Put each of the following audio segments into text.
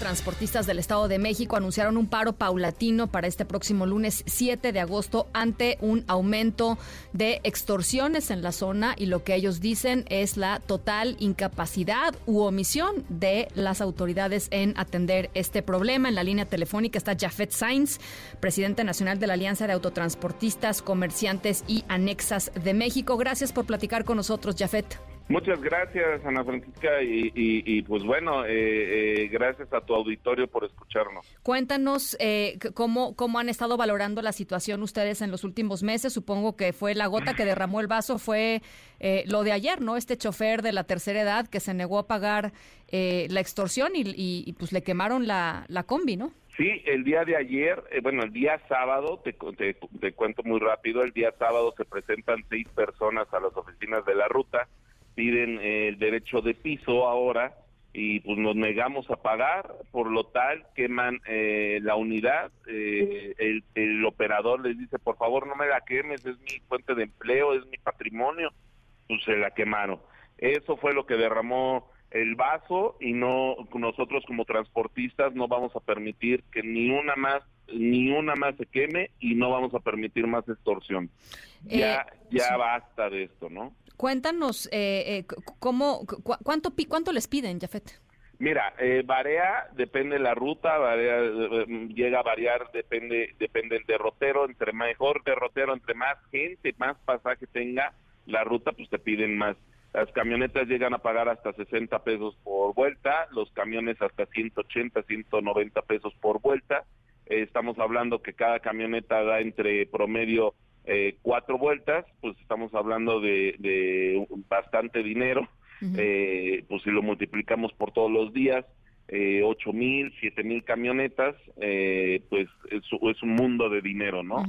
Transportistas del Estado de México anunciaron un paro paulatino para este próximo lunes 7 de agosto ante un aumento de extorsiones en la zona y lo que ellos dicen es la total incapacidad u omisión de las autoridades en atender este problema. En la línea telefónica está Jafet Sainz, presidente nacional de la Alianza de Autotransportistas, Comerciantes y Anexas de México. Gracias por platicar con nosotros, Jafet. Muchas gracias, Ana Francisca, y, pues bueno, eh, eh, gracias a tu auditorio por escucharnos. Cuéntanos eh, cómo, cómo han estado valorando la situación ustedes en los últimos meses. Supongo que fue la gota que derramó el vaso, fue lo de ayer, ¿no? Este chofer de la tercera edad que se negó a pagar la extorsión y, pues le quemaron la, la combi, ¿no? Sí, el día de ayer, bueno, el día sábado, te, te, te, cuento muy rápido, el día sábado se presentan seis personas a las oficinas de la ruta piden eh, el derecho de piso ahora y pues nos negamos a pagar, por lo tal queman eh, la unidad, eh, el, el, operador les dice, por favor no me la quemes, es mi fuente de empleo, es mi patrimonio, pues se la quemaron. Eso fue lo que derramó el vaso y no nosotros como transportistas no vamos a permitir que ni una más ni una más se queme y no vamos a permitir más extorsión. Ya ya basta de esto, ¿no? Cuéntanos, eh, eh cómo, cuánto, ¿cuánto les piden, Jafet? Mira, eh, varía, depende de la ruta, eh, llega a variar, depende depende del derrotero, entre mejor derrotero, entre más gente, más pasaje tenga la ruta, pues te piden más. Las camionetas llegan a pagar hasta 60 pesos por vuelta, los camiones hasta 180, 190 pesos por vuelta. estamos hablando que cada camioneta da entre promedio eh, cuatro vueltas, pues estamos hablando de, bastante dinero. eh, pues si lo multiplicamos por todos los días, eh, ocho mil, siete mil camionetas, eh, pues es, es, un mundo de dinero, ¿no?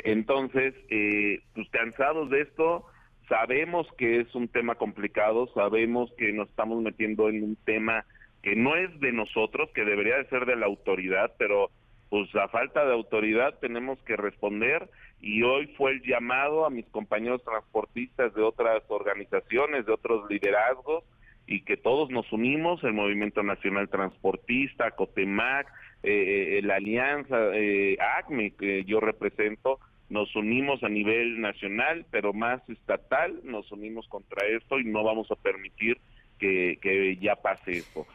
Entonces, eh, pues cansados de esto, sabemos que es un tema complicado, sabemos que nos estamos metiendo en un tema que no es de nosotros, que debería de ser de la autoridad, pero pues a falta de autoridad tenemos que responder y hoy fue el llamado a mis compañeros transportistas de otras organizaciones, de otros liderazgos, y que todos nos unimos, el Movimiento Nacional Transportista, COTEMAC, eh, eh la Alianza, eh, ACME, que yo represento, nos unimos a nivel nacional, pero más estatal, nos unimos contra esto y no vamos a permitir que, que ya pase esto.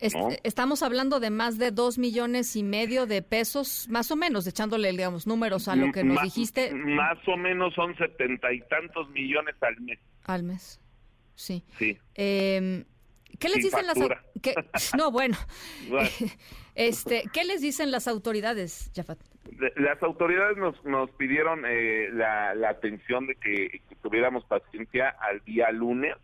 Estamos hablando de más de dos millones y medio de pesos, más o menos, echándole, digamos, números a lo que nos dijiste. Más o menos son setenta y tantos millones al mes. Al mes, sí. Sí. Em, ¿Qué les dicen las No, bueno. este, ¿qué les dicen las autoridades, Jafat? Las autoridades nos, nos pidieron eh, la, atención de que, tuviéramos paciencia al día lunes,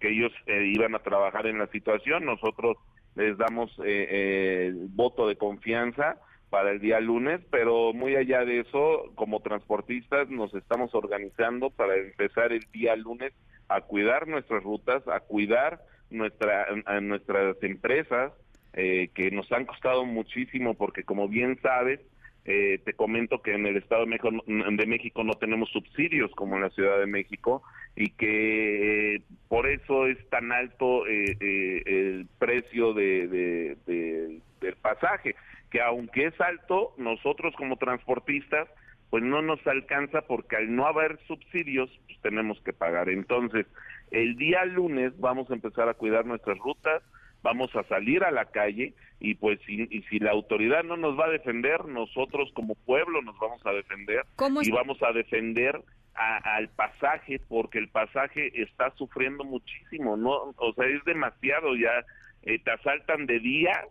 que ellos eh, iban a trabajar en la situación. Nosotros les damos eh, eh, voto de confianza para el día lunes, pero muy allá de eso, como transportistas nos estamos organizando para empezar el día lunes a cuidar nuestras rutas, a cuidar nuestra, nuestras empresas, eh, que nos han costado muchísimo porque como bien sabes, eh, te comento que en el Estado de México, de México no tenemos subsidios como en la Ciudad de México y que eh, por eso es tan alto eh, el precio de, del pasaje, que aunque es alto, nosotros como transportistas, pues no nos alcanza porque al no haber subsidios, pues tenemos que pagar. Entonces, el día lunes vamos a empezar a cuidar nuestras rutas, vamos a salir a la calle y pues si, y si la autoridad no nos va a defender, nosotros como pueblo nos vamos a defender y vamos a defender al pasaje porque el pasaje está sufriendo muchísimo, no, o sea, es demasiado ya, eh, te asaltan de día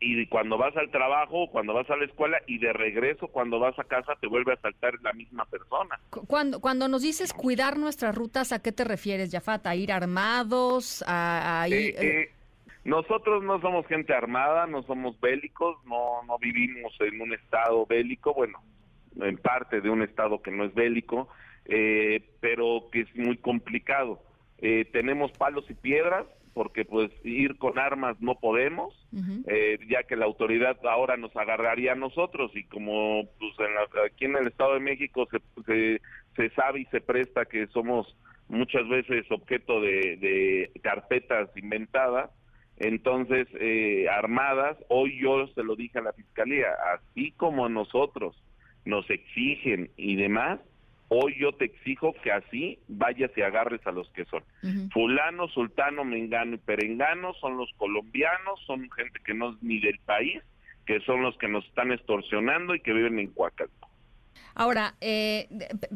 y cuando vas al trabajo, cuando vas a la escuela y de regreso cuando vas a casa te vuelve a asaltar la misma persona. Cuando, cuando nos dices cuidar nuestras rutas, ¿a qué te refieres, Jafat? ¿A ir armados? ¿A, ir...? Eh, eh, nosotros no somos gente armada, no somos bélicos, no, no vivimos en un estado bélico, bueno, en parte de un estado que no es bélico, eh, pero que es muy complicado. Eh, tenemos palos y piedras, porque pues ir con armas no podemos, eh, ya que la autoridad ahora nos agarraría a nosotros y como pues en aquí en el Estado de México se, se, se sabe y se presta que somos muchas veces objeto de, carpetas inventadas, entonces eh, armadas, hoy yo se lo dije a la Fiscalía, así como nosotros nos exigen y demás, hoy yo te exijo que así vayas y agarres a los que son. Fulano, sultano, mengano y perengano son los colombianos, son gente que no es ni del país, que son los que nos están extorsionando y que viven en Coacalco. Ahora, eh,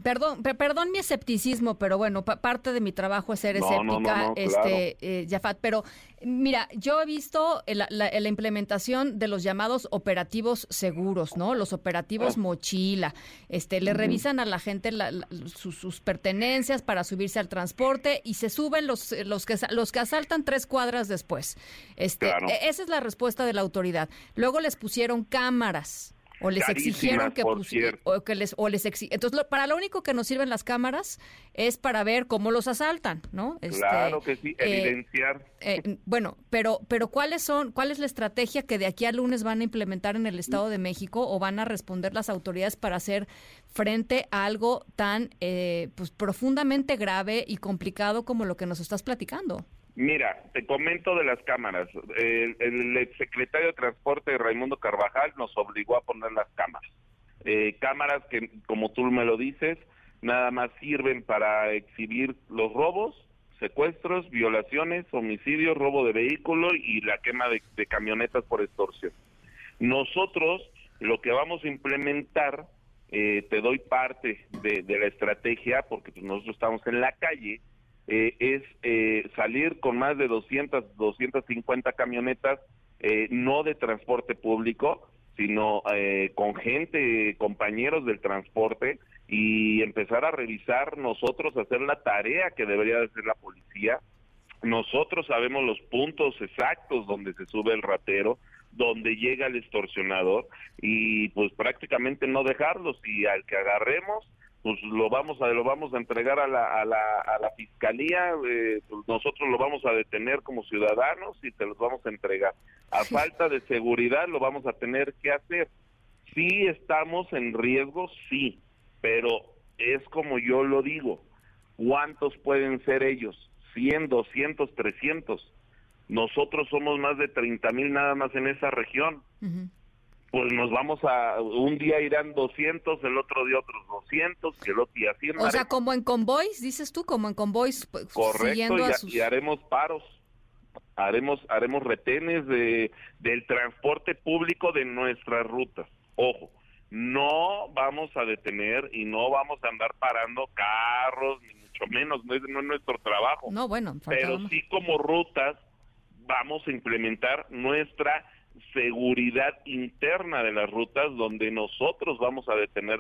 perdón, perdón mi escepticismo, pero bueno, parte de mi trabajo es ser escéptica, este, eh, Jafat, pero mira, yo he visto la, implementación de los llamados operativos seguros, ¿no? Los operativos mochila, este, le revisan a la gente sus, pertenencias para subirse al transporte y se suben los, los que los que asaltan tres cuadras después. Este, e, esa es la respuesta de la autoridad. Luego les pusieron cámaras o les exigieron que pusieran o que les o les entonces para lo único que nos sirven las cámaras es para ver cómo los asaltan no este, claro que sí eh, evidenciar. eh, bueno pero pero cuáles son cuál es la estrategia que de aquí al lunes van a implementar en el Estado de México o van a responder las autoridades para hacer frente a algo tan eh, pues profundamente grave y complicado como lo que nos estás platicando Mira, te comento de las cámaras. El, el exsecretario de Transporte, Raimundo Carvajal, nos obligó a poner las cámaras. Eh, cámaras que, como tú me lo dices, nada más sirven para exhibir los robos, secuestros, violaciones, homicidios, robo de vehículo y la quema de, camionetas por extorsión. Nosotros lo que vamos a implementar, eh, te doy parte de, la estrategia, porque nosotros estamos en la calle, eh, es eh, salir con más de 200, 250 camionetas, eh, no de transporte público, sino con gente, compañeros del transporte, y empezar a revisar nosotros, hacer la tarea que debería de hacer la policía. Nosotros sabemos los puntos exactos donde se sube el ratero, donde llega el extorsionador, y pues prácticamente no dejarlos, y al que agarremos, pues lo vamos a lo vamos a entregar a la, a la, a la fiscalía eh, pues nosotros lo vamos a detener como ciudadanos y te los vamos a entregar. A falta de seguridad lo vamos a tener que hacer. Sí estamos en riesgo sí pero es como yo lo digo cuántos pueden ser ellos 100 200 300 nosotros somos más de 30 mil nada más en esa región pues nos vamos a, un día irán 200, el otro día otros 200, que el otro día 100. O sea, como en convoys, dices tú, como en convoys. Pues, Correcto, y, haremos paros, haremos haremos retenes de del transporte público de nuestras rutas. Ojo, no vamos a detener y no vamos a andar parando carros, ni mucho menos, no es, no es nuestro trabajo. No, bueno. Pero sí como rutas vamos a implementar nuestra seguridad interna de las rutas donde nosotros vamos a detener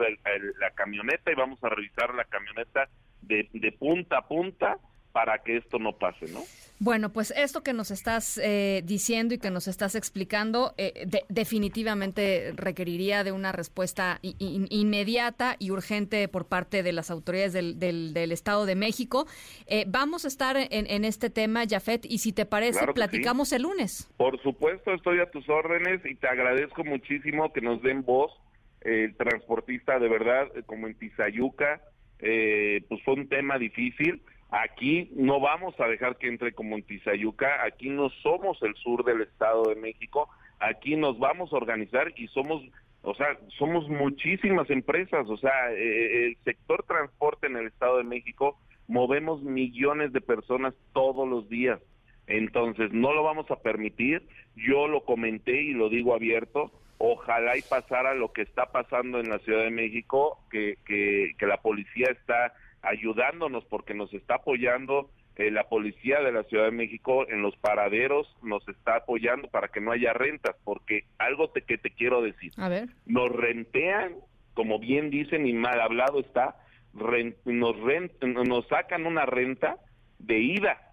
la camioneta y vamos a revisar la camioneta de, de punta a punta para que esto no pase, ¿no? Bueno, pues esto que nos estás eh, diciendo y que nos estás explicando eh, definitivamente requeriría de una respuesta inmediata y urgente por parte de las autoridades del, del, Estado de México. Eh, vamos a estar en, este tema, Jafet, y si te parece, platicamos el lunes. Por supuesto, estoy a tus órdenes y te agradezco muchísimo que nos den voz. El transportista, de verdad, como en Tizayuca, pues fue un tema difícil Aquí no vamos a dejar que entre como en Tizayuca, aquí no somos el sur del Estado de México, aquí nos vamos a organizar y somos, o sea, somos muchísimas empresas, o sea, eh, el sector transporte en el Estado de México movemos millones de personas todos los días. Entonces, no lo vamos a permitir. Yo lo comenté y lo digo abierto. Ojalá y pasara lo que está pasando en la Ciudad de México, que, que, que la policía está ayudándonos porque nos está apoyando eh, la policía de la Ciudad de México en los paraderos, nos está apoyando para que no haya rentas, porque algo te, que te quiero decir, A ver. nos rentean, como bien dicen y mal hablado está, nos, nos sacan una renta de ida,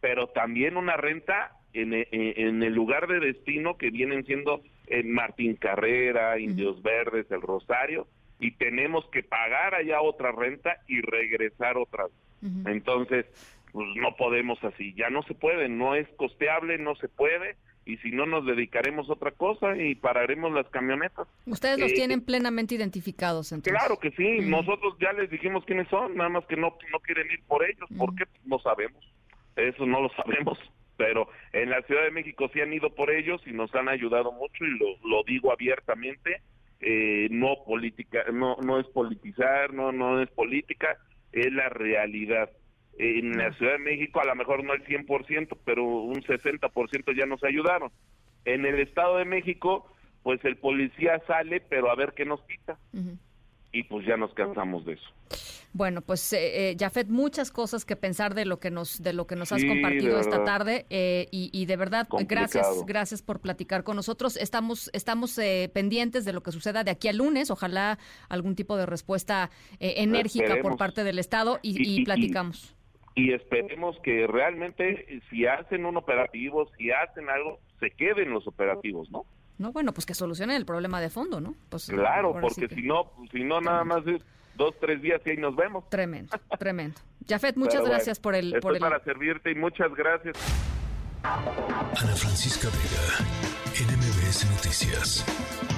pero también una renta en, en, el lugar de destino que vienen siendo en Martín Carrera, Indios Verdes, El Rosario, y tenemos que pagar allá otra renta y regresar otra. Entonces, pues no podemos así, ya no se puede, no es costeable, no se puede y si no nos dedicaremos a otra cosa y pararemos las camionetas. Ustedes los eh, tienen plenamente identificados entonces. Claro que sí, nosotros ya les dijimos quiénes son, nada más que no, no quieren ir por ellos, ¿por qué? No sabemos, eso no lo sabemos, pero en la Ciudad de México sí han ido por ellos y nos han ayudado mucho y lo, lo digo abiertamente, eh, no política, no, no es politizar, no, no es política, es la realidad en la Ciudad de México a lo mejor no el 100%, pero un 60% ya nos ayudaron. En el Estado de México, pues el policía sale, pero a ver qué nos quita. Y pues ya nos cansamos de eso. Bueno, pues eh, eh, Jafet, muchas cosas que pensar de lo que nos de lo que nos has compartido esta tarde eh, y, de verdad gracias gracias por platicar con nosotros. Estamos estamos eh, pendientes de lo que suceda de aquí al lunes. Ojalá algún tipo de respuesta enérgica por parte del Estado y, platicamos y esperemos que realmente si hacen un operativo, si hacen algo, se queden los operativos, ¿no? No, bueno, pues que solucionen el problema de fondo, ¿no? Pues, claro, porque si no, si no nada más es dos, tres días y ahí nos vemos. Tremendo, tremendo. Jafet, muchas gracias por el... Estoy por para servirte y muchas gracias. Ana Francisca Vega, NMBS Noticias.